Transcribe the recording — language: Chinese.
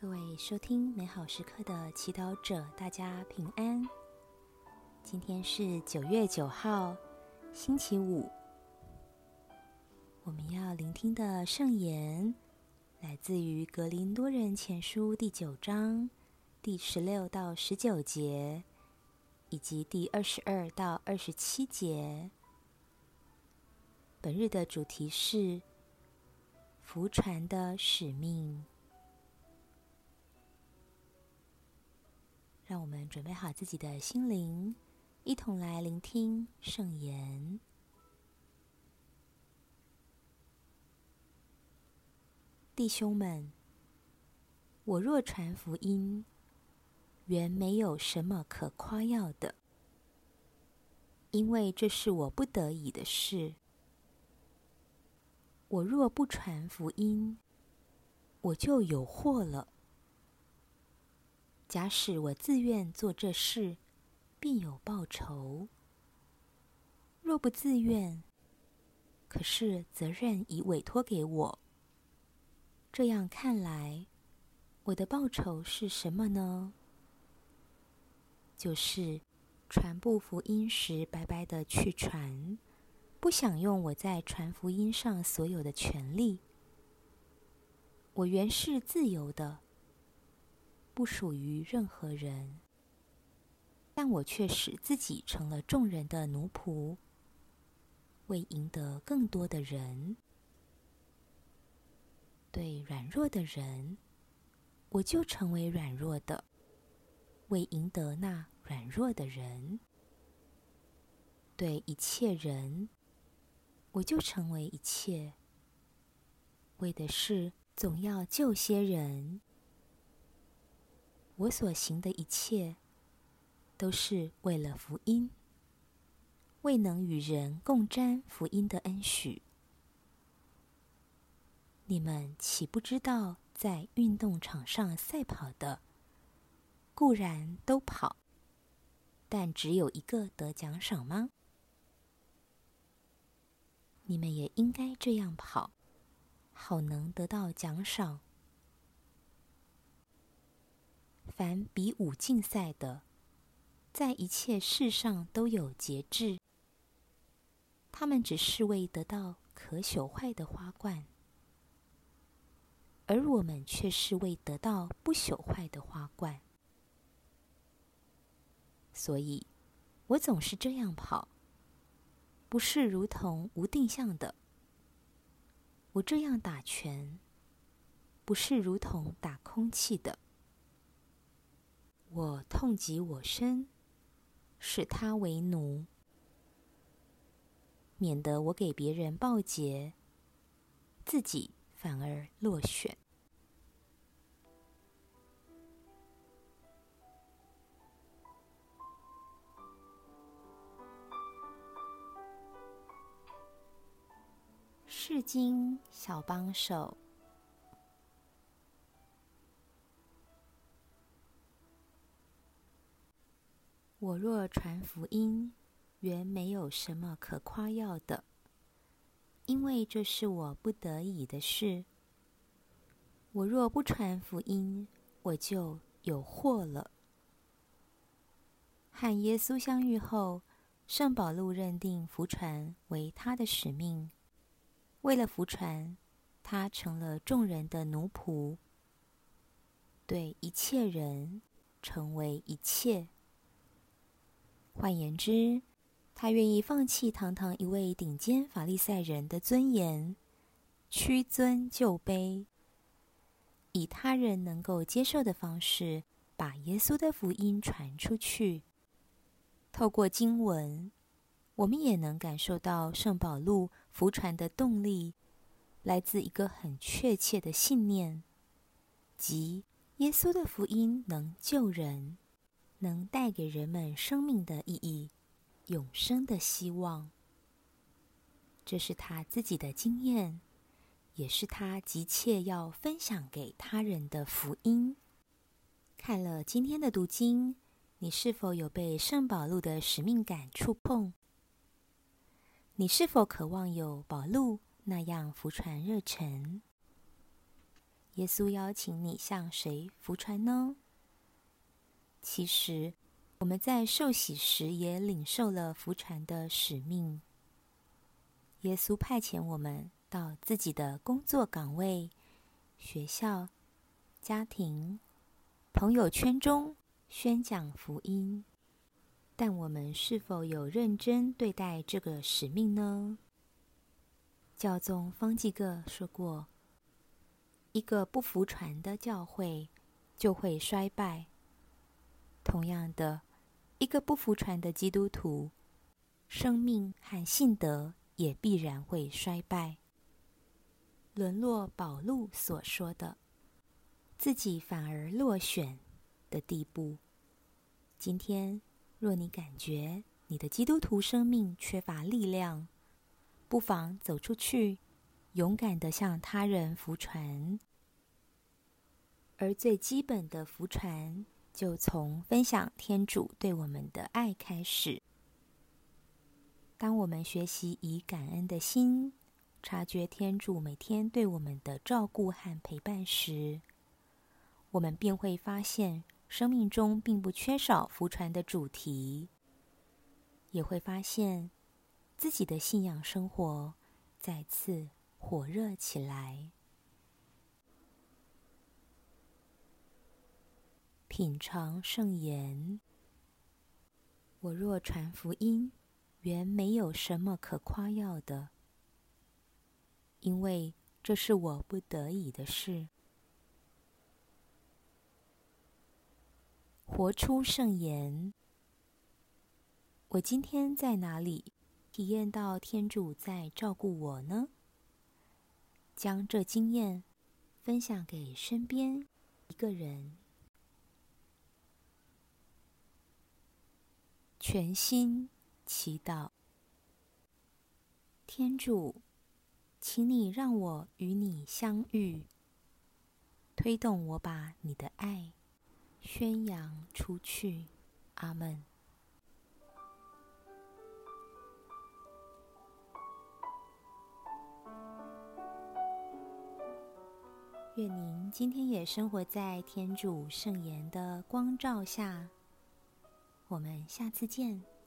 各位收听美好时刻的祈祷者，大家平安。今天是九月九号，星期五。我们要聆听的圣言来自于《格林多人前书》第九章第十六到十九节，以及第二十二到二十七节。本日的主题是福传的使命。让我们准备好自己的心灵，一同来聆听圣言。弟兄们，我若传福音，原没有什么可夸耀的，因为这是我不得已的事。我若不传福音，我就有祸了。假使我自愿做这事，必有报酬；若不自愿，可是责任已委托给我。这样看来，我的报酬是什么呢？就是传布福音时白白的去传，不享用我在传福音上所有的权利。我原是自由的。不属于任何人，但我却使自己成了众人的奴仆，为赢得更多的人。对软弱的人，我就成为软弱的，为赢得那软弱的人。对一切人，我就成为一切，为的是总要救些人。我所行的一切，都是为了福音，未能与人共沾福音的恩许。你们岂不知道，在运动场上赛跑的，固然都跑，但只有一个得奖赏吗？你们也应该这样跑，好能得到奖赏。凡比武竞赛的，在一切事上都有节制。他们只是为得到可朽坏的花冠，而我们却是为得到不朽坏的花冠。所以，我总是这样跑，不是如同无定向的；我这样打拳，不是如同打空气的。我痛及我身，使他为奴，免得我给别人报捷，自己反而落选。世经小帮手。我若传福音，原没有什么可夸耀的，因为这是我不得已的事。我若不传福音，我就有祸了。和耶稣相遇后，圣保禄认定福传为他的使命。为了福传，他成了众人的奴仆，对一切人成为一切。换言之，他愿意放弃堂堂一位顶尖法利赛人的尊严，屈尊就卑，以他人能够接受的方式，把耶稣的福音传出去。透过经文，我们也能感受到圣保禄福传的动力，来自一个很确切的信念，即耶稣的福音能救人。能带给人们生命的意义、永生的希望，这是他自己的经验，也是他急切要分享给他人的福音。看了今天的读经，你是否有被圣保禄的使命感触碰？你是否渴望有保禄那样福传热忱？耶稣邀请你向谁服传呢？其实，我们在受洗时也领受了服传的使命。耶稣派遣我们到自己的工作岗位、学校、家庭、朋友圈中宣讲福音。但我们是否有认真对待这个使命呢？教宗方济各说过：“一个不服传的教会就会衰败。同样的，一个不服传的基督徒，生命和信德也必然会衰败，沦落保禄所说的自己反而落选的地步。”今天。若你感觉你的基督徒生命缺乏力量，不妨走出去，勇敢的向他人服传。而最基本的服传，就从分享天主对我们的爱开始。当我们学习以感恩的心，察觉天主每天对我们的照顾和陪伴时，我们便会发现。生命中并不缺少福传的主题，也会发现自己的信仰生活再次火热起来。品尝圣言，我若传福音，原没有什么可夸耀的，因为这是我不得已的事。活出圣言。我今天在哪里体验到天主在照顾我呢？将这经验分享给身边一个人。全心祈祷，天主，请你让我与你相遇，推动我把你的爱。宣扬出去，阿门。愿您今天也生活在天主圣言的光照下。我们下次见。